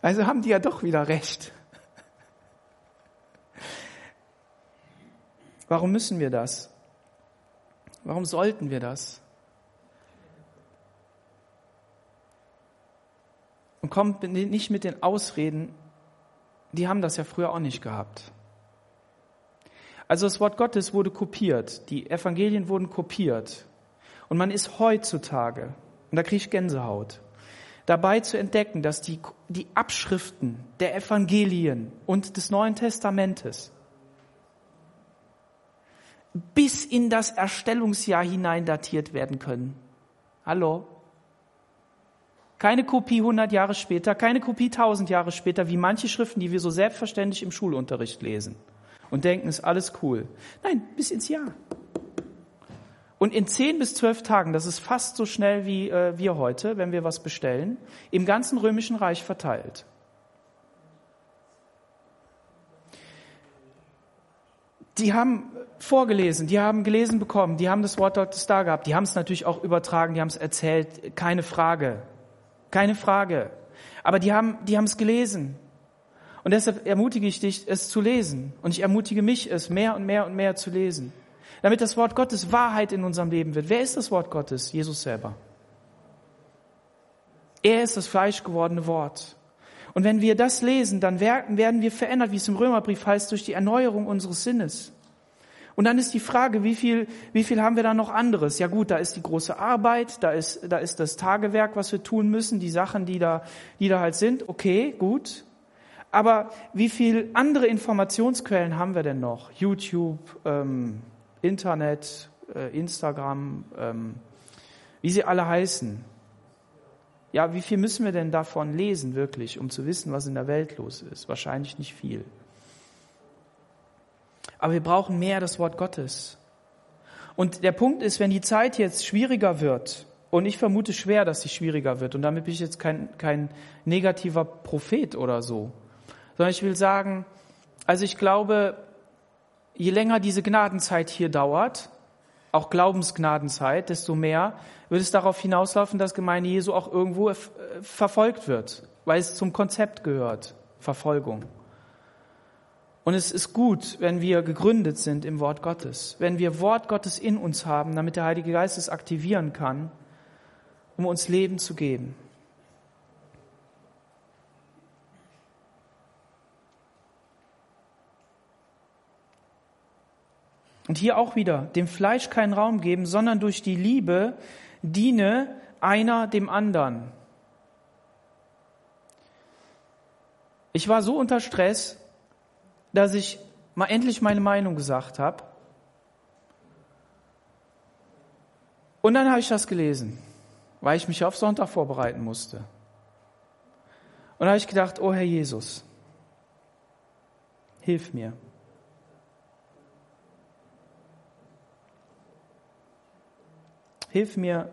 Also haben die ja doch wieder recht. Warum müssen wir das? Warum sollten wir das? Und kommt nicht mit den Ausreden, die haben das ja früher auch nicht gehabt. Also das Wort Gottes wurde kopiert, die Evangelien wurden kopiert. Und man ist heutzutage, und da kriege ich Gänsehaut, dabei zu entdecken, dass die, die Abschriften der Evangelien und des Neuen Testamentes bis in das Erstellungsjahr hinein datiert werden können. Hallo? Keine Kopie 100 Jahre später, keine Kopie 1000 Jahre später, wie manche Schriften, die wir so selbstverständlich im Schulunterricht lesen und denken, ist alles cool. Nein, bis ins Jahr. Und in zehn bis zwölf Tagen, das ist fast so schnell wie äh, wir heute, wenn wir was bestellen, im ganzen römischen Reich verteilt. Die haben vorgelesen, die haben gelesen bekommen, die haben das Wort Gottes da gehabt, die haben es natürlich auch übertragen, die haben es erzählt, keine Frage, keine Frage. Aber die haben, die haben es gelesen. Und deshalb ermutige ich dich, es zu lesen. Und ich ermutige mich, es mehr und mehr und mehr zu lesen. Damit das Wort Gottes Wahrheit in unserem Leben wird. Wer ist das Wort Gottes? Jesus selber. Er ist das fleischgewordene Wort. Und wenn wir das lesen, dann werden wir verändert, wie es im Römerbrief heißt, durch die Erneuerung unseres Sinnes. Und dann ist die Frage, wie viel, wie viel haben wir da noch anderes? Ja gut, da ist die große Arbeit, da ist, da ist das Tagewerk, was wir tun müssen, die Sachen, die da, die da halt sind. Okay, gut. Aber wie viel andere Informationsquellen haben wir denn noch? YouTube, ähm, Internet, äh, Instagram, ähm, wie sie alle heißen. Ja, wie viel müssen wir denn davon lesen wirklich, um zu wissen, was in der Welt los ist? Wahrscheinlich nicht viel. Aber wir brauchen mehr das Wort Gottes. Und der Punkt ist, wenn die Zeit jetzt schwieriger wird, und ich vermute schwer, dass sie schwieriger wird, und damit bin ich jetzt kein, kein negativer Prophet oder so, sondern ich will sagen, also ich glaube, je länger diese Gnadenzeit hier dauert, auch Glaubensgnadenzeit, desto mehr wird es darauf hinauslaufen, dass Gemeinde Jesu auch irgendwo äh, verfolgt wird, weil es zum Konzept gehört, Verfolgung. Und es ist gut, wenn wir gegründet sind im Wort Gottes, wenn wir Wort Gottes in uns haben, damit der Heilige Geist es aktivieren kann, um uns Leben zu geben. Und hier auch wieder, dem Fleisch keinen Raum geben, sondern durch die Liebe diene einer dem anderen. Ich war so unter Stress, dass ich mal endlich meine Meinung gesagt habe. Und dann habe ich das gelesen, weil ich mich auf Sonntag vorbereiten musste. Und da habe ich gedacht, oh Herr Jesus, hilf mir. Hilf mir,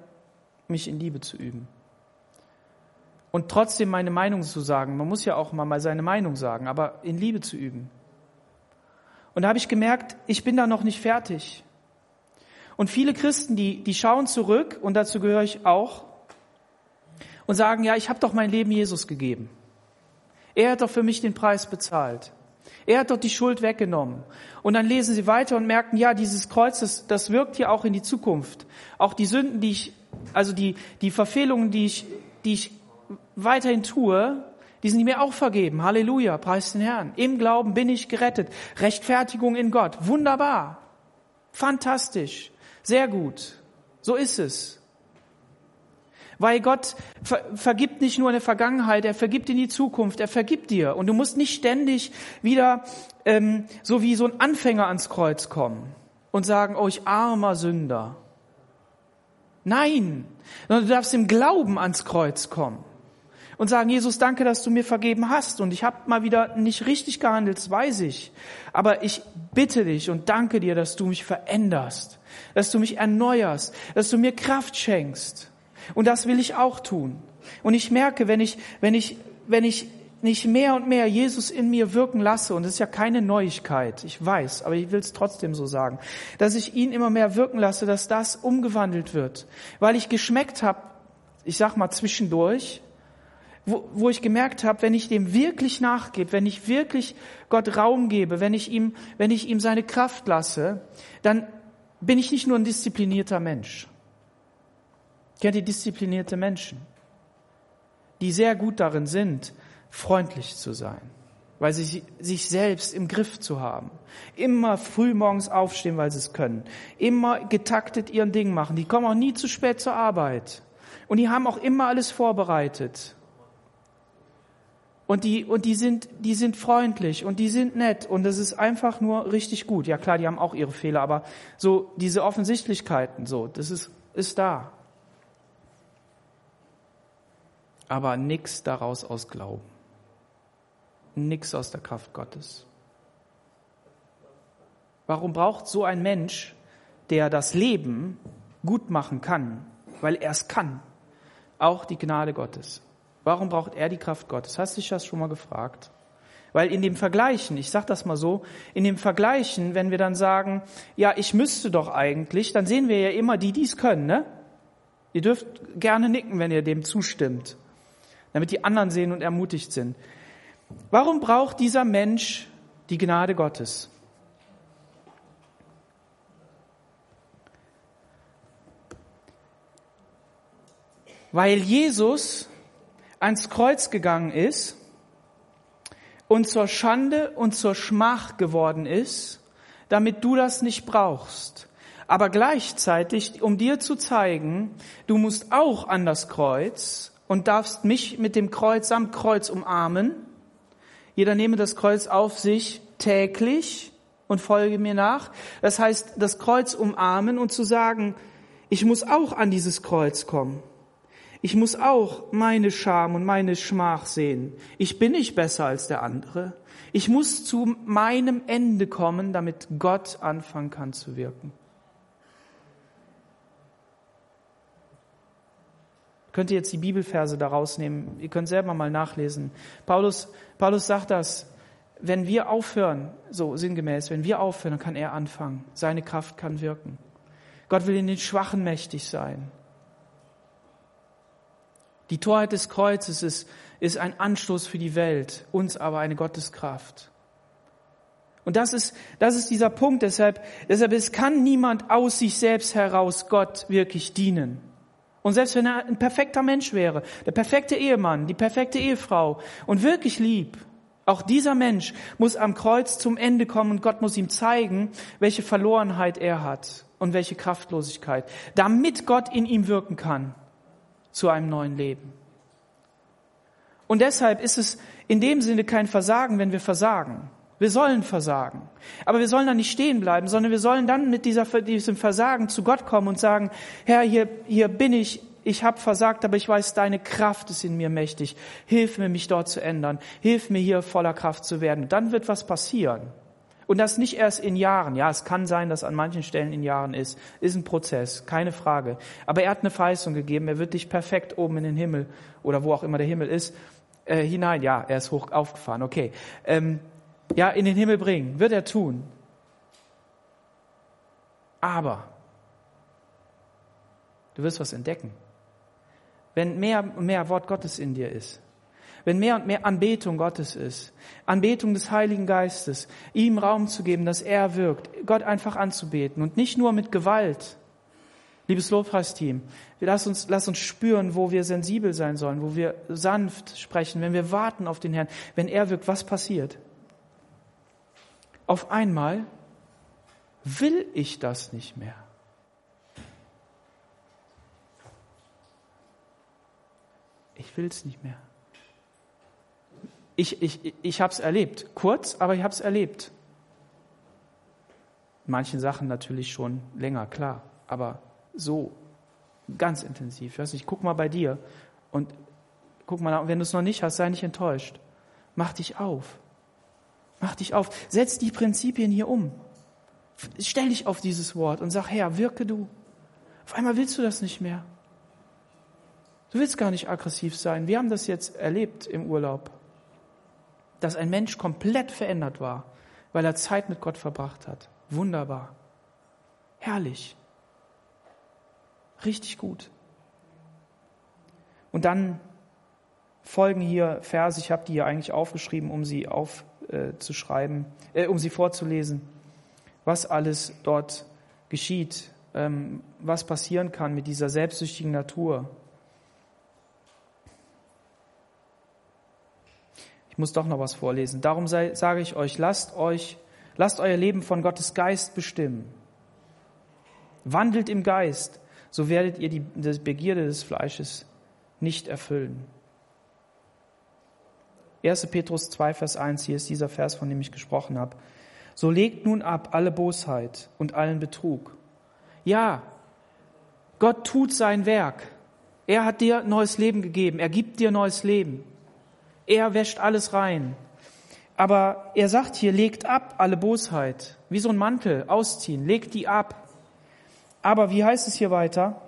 mich in Liebe zu üben. Und trotzdem meine Meinung zu sagen. Man muss ja auch mal seine Meinung sagen, aber in Liebe zu üben. Und da habe ich gemerkt, ich bin da noch nicht fertig. Und viele Christen, die, die schauen zurück, und dazu gehöre ich auch, und sagen, ja, ich habe doch mein Leben Jesus gegeben. Er hat doch für mich den Preis bezahlt. Er hat doch die Schuld weggenommen. Und dann lesen sie weiter und merken, ja, dieses Kreuz, das, das wirkt ja auch in die Zukunft. Auch die Sünden, die ich, also die, die Verfehlungen, die ich, die ich weiterhin tue, die sind mir auch vergeben. Halleluja, preis den Herrn. Im Glauben bin ich gerettet. Rechtfertigung in Gott. Wunderbar. Fantastisch. Sehr gut. So ist es. Weil Gott ver vergibt nicht nur in der Vergangenheit, er vergibt in die Zukunft, er vergibt dir. Und du musst nicht ständig wieder ähm, so wie so ein Anfänger ans Kreuz kommen und sagen, oh, ich armer Sünder. Nein, sondern du darfst im Glauben ans Kreuz kommen und sagen, Jesus, danke, dass du mir vergeben hast und ich habe mal wieder nicht richtig gehandelt, das weiß ich. Aber ich bitte dich und danke dir, dass du mich veränderst, dass du mich erneuerst, dass du mir Kraft schenkst. Und das will ich auch tun. Und ich merke, wenn ich, wenn ich, wenn ich nicht mehr und mehr Jesus in mir wirken lasse, und das ist ja keine Neuigkeit, ich weiß, aber ich will es trotzdem so sagen, dass ich ihn immer mehr wirken lasse, dass das umgewandelt wird, weil ich geschmeckt habe, ich sag mal zwischendurch, wo, wo ich gemerkt habe, wenn ich dem wirklich nachgebe, wenn ich wirklich Gott Raum gebe, wenn ich ihm, wenn ich ihm seine Kraft lasse, dann bin ich nicht nur ein disziplinierter Mensch, Kennt ihr disziplinierte Menschen, die sehr gut darin sind, freundlich zu sein, weil sie sich selbst im Griff zu haben. Immer früh morgens aufstehen, weil sie es können. Immer getaktet ihren Ding machen. Die kommen auch nie zu spät zur Arbeit. Und die haben auch immer alles vorbereitet. Und die, und die sind, die sind freundlich und die sind nett und das ist einfach nur richtig gut. Ja klar, die haben auch ihre Fehler, aber so diese Offensichtlichkeiten, so, das ist, ist da. Aber nix daraus aus Glauben. Nix aus der Kraft Gottes. Warum braucht so ein Mensch, der das Leben gut machen kann, weil er es kann, auch die Gnade Gottes? Warum braucht er die Kraft Gottes? Hast du dich das schon mal gefragt? Weil in dem Vergleichen, ich sage das mal so, in dem Vergleichen, wenn wir dann sagen, ja, ich müsste doch eigentlich, dann sehen wir ja immer die, die es können, ne? Ihr dürft gerne nicken, wenn ihr dem zustimmt, damit die anderen sehen und ermutigt sind. Warum braucht dieser Mensch die Gnade Gottes? Weil Jesus ans Kreuz gegangen ist und zur Schande und zur Schmach geworden ist, damit du das nicht brauchst. Aber gleichzeitig, um dir zu zeigen, du musst auch an das Kreuz und darfst mich mit dem Kreuz samt Kreuz umarmen. Jeder nehme das Kreuz auf sich täglich und folge mir nach. Das heißt, das Kreuz umarmen und zu sagen, ich muss auch an dieses Kreuz kommen. Ich muss auch meine Scham und meine Schmach sehen. Ich bin nicht besser als der andere. Ich muss zu meinem Ende kommen, damit Gott anfangen kann zu wirken. Könnt ihr jetzt die Bibelverse daraus nehmen? Ihr könnt selber mal nachlesen. Paulus, Paulus sagt das, wenn wir aufhören, so sinngemäß, wenn wir aufhören, dann kann er anfangen. Seine Kraft kann wirken. Gott will in den Schwachen mächtig sein. Die Torheit des Kreuzes ist, ist ein Anstoß für die Welt, uns aber eine Gotteskraft. Und das ist, das ist dieser Punkt. Deshalb, deshalb, es kann niemand aus sich selbst heraus Gott wirklich dienen. Und selbst wenn er ein perfekter Mensch wäre, der perfekte Ehemann, die perfekte Ehefrau und wirklich lieb, auch dieser Mensch muss am Kreuz zum Ende kommen und Gott muss ihm zeigen, welche Verlorenheit er hat und welche Kraftlosigkeit, damit Gott in ihm wirken kann zu einem neuen Leben. Und deshalb ist es in dem Sinne kein Versagen, wenn wir versagen. Wir sollen versagen. Aber wir sollen da nicht stehen bleiben, sondern wir sollen dann mit dieser, diesem Versagen zu Gott kommen und sagen, Herr, hier, hier bin ich, ich habe versagt, aber ich weiß, deine Kraft ist in mir mächtig. Hilf mir, mich dort zu ändern. Hilf mir, hier voller Kraft zu werden. Dann wird was passieren. Und das nicht erst in Jahren. Ja, es kann sein, dass an manchen Stellen in Jahren ist. Ist ein Prozess, keine Frage. Aber er hat eine Verheißung gegeben. Er wird dich perfekt oben in den Himmel oder wo auch immer der Himmel ist, äh, hinein. Ja, er ist hoch aufgefahren. Okay. Ähm, ja, in den Himmel bringen. Wird er tun. Aber du wirst was entdecken. Wenn mehr und mehr Wort Gottes in dir ist, wenn mehr und mehr Anbetung Gottes ist, Anbetung des Heiligen Geistes, ihm Raum zu geben, dass er wirkt, Gott einfach anzubeten und nicht nur mit Gewalt. Liebes Lobpreisteam, lass uns, lass uns spüren, wo wir sensibel sein sollen, wo wir sanft sprechen, wenn wir warten auf den Herrn, wenn er wirkt, was passiert? Auf einmal will ich das nicht mehr. Ich will es nicht mehr. Ich, ich, ich habe es erlebt. Kurz, aber ich habe es erlebt. In manchen Sachen natürlich schon länger, klar. Aber so, ganz intensiv. Ich weiß nicht, guck mal bei dir und guck mal, wenn du es noch nicht hast, sei nicht enttäuscht. Mach dich auf. Mach dich auf. Setz die Prinzipien hier um. Stell dich auf dieses Wort und sag, Herr, wirke du. Auf einmal willst du das nicht mehr. Du willst gar nicht aggressiv sein. Wir haben das jetzt erlebt im Urlaub dass ein Mensch komplett verändert war, weil er Zeit mit Gott verbracht hat. Wunderbar. Herrlich. Richtig gut. Und dann folgen hier Verse, ich habe die hier eigentlich aufgeschrieben, um sie aufzuschreiben, äh, um sie vorzulesen, was alles dort geschieht, ähm, was passieren kann mit dieser selbstsüchtigen Natur, Ich muss doch noch was vorlesen. Darum sei, sage ich euch, lasst euch, lasst euer Leben von Gottes Geist bestimmen. Wandelt im Geist, so werdet ihr die, die Begierde des Fleisches nicht erfüllen. 1. Petrus 2, Vers 1, hier ist dieser Vers, von dem ich gesprochen habe. So legt nun ab alle Bosheit und allen Betrug. Ja, Gott tut sein Werk. Er hat dir neues Leben gegeben. Er gibt dir neues Leben. Er wäscht alles rein. Aber er sagt hier, legt ab alle Bosheit. Wie so ein Mantel ausziehen. Legt die ab. Aber wie heißt es hier weiter?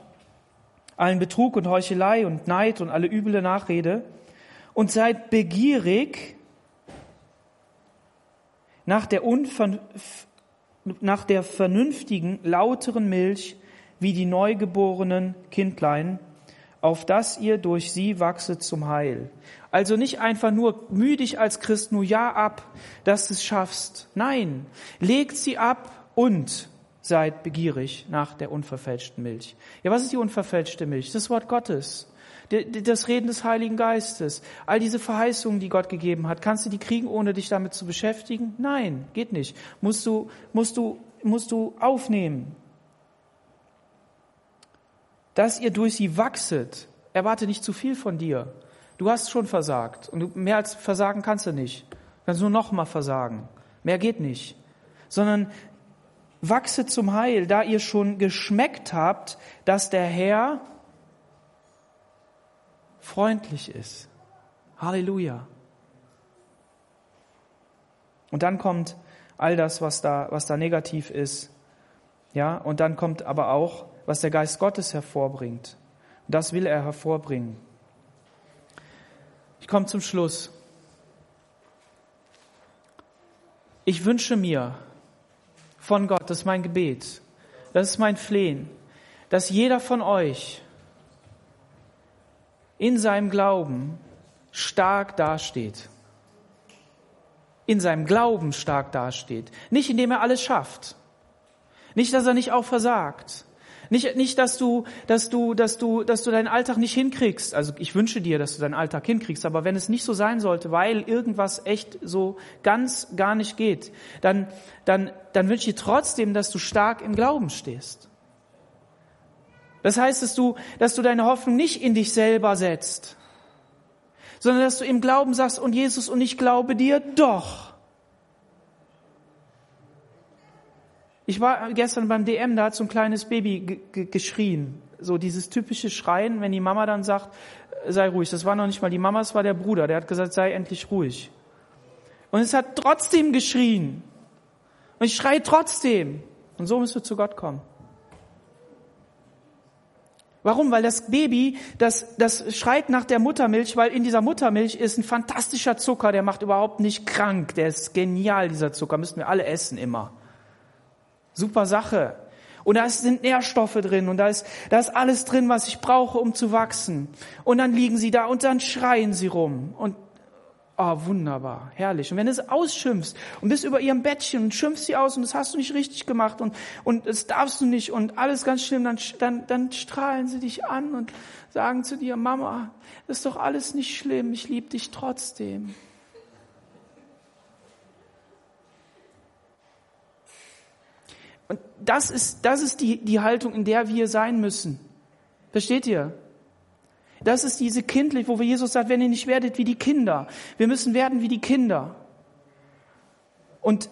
Allen Betrug und Heuchelei und Neid und alle üble Nachrede. Und seid begierig nach der, nach der vernünftigen, lauteren Milch, wie die neugeborenen Kindlein, auf dass ihr durch sie wachset zum Heil. Also nicht einfach nur müdig als Christ nur ja ab, dass du es schaffst. Nein, legt sie ab und seid begierig nach der unverfälschten Milch. Ja, was ist die unverfälschte Milch? Das Wort Gottes. Das Reden des Heiligen Geistes. All diese Verheißungen, die Gott gegeben hat. Kannst du die kriegen, ohne dich damit zu beschäftigen? Nein, geht nicht. Musst du, musst du, musst du aufnehmen. Dass ihr durch sie wachset. Erwarte nicht zu viel von dir. Du hast schon versagt. Und mehr als versagen kannst du nicht. Du kannst nur noch mal versagen. Mehr geht nicht. Sondern wachse zum Heil, da ihr schon geschmeckt habt, dass der Herr freundlich ist. Halleluja. Und dann kommt all das, was da, was da negativ ist. Ja, und dann kommt aber auch, was der Geist Gottes hervorbringt. Und das will er hervorbringen. Ich komme zum Schluss. Ich wünsche mir, von Gott, das ist mein Gebet, das ist mein Flehen, dass jeder von euch in seinem Glauben stark dasteht. In seinem Glauben stark dasteht. Nicht indem er alles schafft. Nicht, dass er nicht auch versagt. Nicht, nicht, dass du, dass du, dass du, dass du deinen Alltag nicht hinkriegst. Also ich wünsche dir, dass du deinen Alltag hinkriegst. Aber wenn es nicht so sein sollte, weil irgendwas echt so ganz gar nicht geht, dann, dann, dann wünsche ich dir trotzdem, dass du stark im Glauben stehst. Das heißt, dass du, dass du deine Hoffnung nicht in dich selber setzt, sondern dass du im Glauben sagst, und Jesus, und ich glaube dir doch. Ich war gestern beim DM, da hat so ein kleines Baby geschrien. So dieses typische Schreien, wenn die Mama dann sagt, sei ruhig. Das war noch nicht mal die Mama, es war der Bruder. Der hat gesagt, sei endlich ruhig. Und es hat trotzdem geschrien. Und ich schreie trotzdem. Und so müssen wir zu Gott kommen. Warum? Weil das Baby, das, das schreit nach der Muttermilch, weil in dieser Muttermilch ist ein fantastischer Zucker, der macht überhaupt nicht krank. Der ist genial, dieser Zucker. Müssen wir alle essen immer. Super Sache. Und da sind Nährstoffe drin und da ist, da ist alles drin, was ich brauche, um zu wachsen. Und dann liegen sie da und dann schreien sie rum. Und oh, wunderbar, herrlich. Und wenn du es ausschimpfst und bist über ihrem Bettchen und schimpfst sie aus und das hast du nicht richtig gemacht und, und das darfst du nicht und alles ganz schlimm, dann, dann, dann strahlen sie dich an und sagen zu dir, Mama, das ist doch alles nicht schlimm, ich liebe dich trotzdem. Und das ist, das ist die, die Haltung, in der wir sein müssen. Versteht ihr? Das ist diese kindlich, wo wir Jesus sagt, wenn ihr nicht werdet wie die Kinder. Wir müssen werden wie die Kinder. Und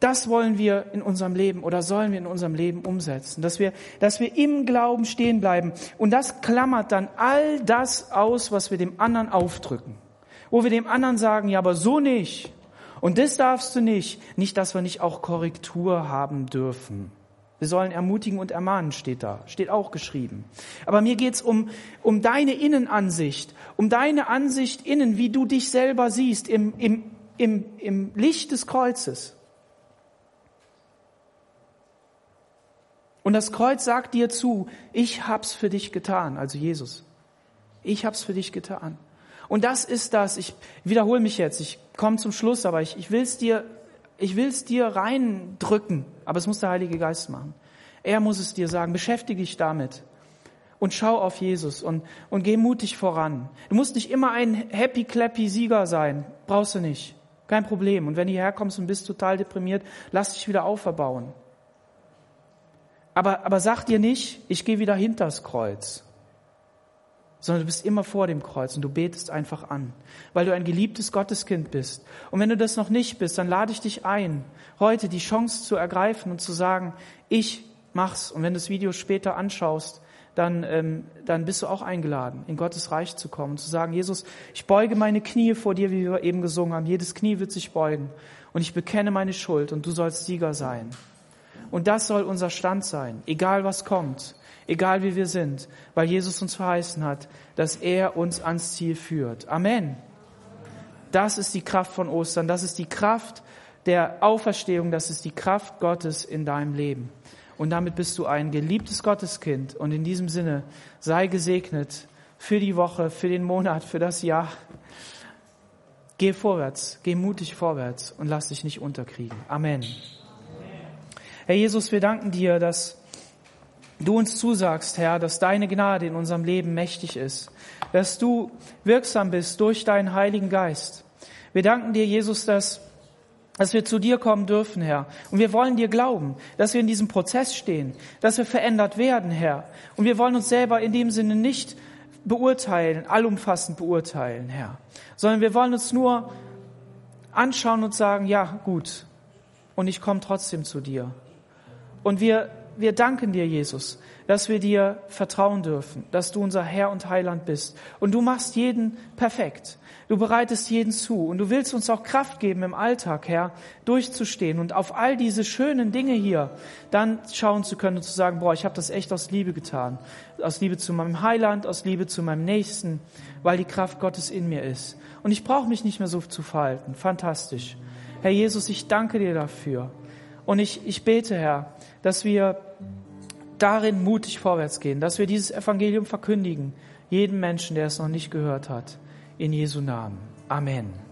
das wollen wir in unserem Leben oder sollen wir in unserem Leben umsetzen, dass wir, dass wir im Glauben stehen bleiben. Und das klammert dann all das aus, was wir dem anderen aufdrücken. Wo wir dem anderen sagen, ja, aber so nicht. Und das darfst du nicht. Nicht, dass wir nicht auch Korrektur haben dürfen. Wir sollen ermutigen und ermahnen, steht da. Steht auch geschrieben. Aber mir geht's um, um deine Innenansicht, um deine Ansicht innen, wie du dich selber siehst im, im, im, im Licht des Kreuzes. Und das Kreuz sagt dir zu, ich hab's für dich getan, also Jesus. Ich hab's für dich getan. Und das ist das, ich wiederhole mich jetzt, ich komme zum Schluss, aber ich, ich will es dir, ich will es dir reindrücken, aber es muss der Heilige Geist machen. Er muss es dir sagen, beschäftige dich damit und schau auf Jesus und, und geh mutig voran. Du musst nicht immer ein happy clappy Sieger sein, brauchst du nicht. Kein Problem. Und wenn du hierher kommst und bist total deprimiert, lass dich wieder auferbauen. Aber, aber sag dir nicht, ich gehe wieder hinters Kreuz. Sondern du bist immer vor dem Kreuz und du betest einfach an, weil du ein geliebtes Gotteskind bist. Und wenn du das noch nicht bist, dann lade ich dich ein, heute die Chance zu ergreifen und zu sagen, ich mach's. Und wenn du das Video später anschaust, dann, ähm, dann bist du auch eingeladen, in Gottes Reich zu kommen und zu sagen, Jesus, ich beuge meine Knie vor dir, wie wir eben gesungen haben. Jedes Knie wird sich beugen und ich bekenne meine Schuld und du sollst Sieger sein. Und das soll unser Stand sein, egal was kommt egal wie wir sind, weil Jesus uns verheißen hat, dass er uns ans Ziel führt. Amen. Das ist die Kraft von Ostern, das ist die Kraft der Auferstehung, das ist die Kraft Gottes in deinem Leben. Und damit bist du ein geliebtes Gotteskind. Und in diesem Sinne sei gesegnet für die Woche, für den Monat, für das Jahr. Geh vorwärts, geh mutig vorwärts und lass dich nicht unterkriegen. Amen. Herr Jesus, wir danken dir, dass du uns zusagst, Herr, dass deine Gnade in unserem Leben mächtig ist, dass du wirksam bist durch deinen Heiligen Geist. Wir danken dir, Jesus, dass, dass wir zu dir kommen dürfen, Herr. Und wir wollen dir glauben, dass wir in diesem Prozess stehen, dass wir verändert werden, Herr. Und wir wollen uns selber in dem Sinne nicht beurteilen, allumfassend beurteilen, Herr, sondern wir wollen uns nur anschauen und sagen, ja, gut, und ich komme trotzdem zu dir. Und wir wir danken dir, Jesus, dass wir dir vertrauen dürfen, dass du unser Herr und Heiland bist. Und du machst jeden perfekt. Du bereitest jeden zu. Und du willst uns auch Kraft geben im Alltag, Herr, durchzustehen und auf all diese schönen Dinge hier dann schauen zu können und zu sagen, boah, ich habe das echt aus Liebe getan. Aus Liebe zu meinem Heiland, aus Liebe zu meinem Nächsten, weil die Kraft Gottes in mir ist. Und ich brauche mich nicht mehr so zu verhalten. Fantastisch. Herr Jesus, ich danke dir dafür. Und ich, ich bete, Herr, dass wir darin mutig vorwärts gehen, dass wir dieses Evangelium verkündigen, jedem Menschen, der es noch nicht gehört hat, in Jesu Namen. Amen.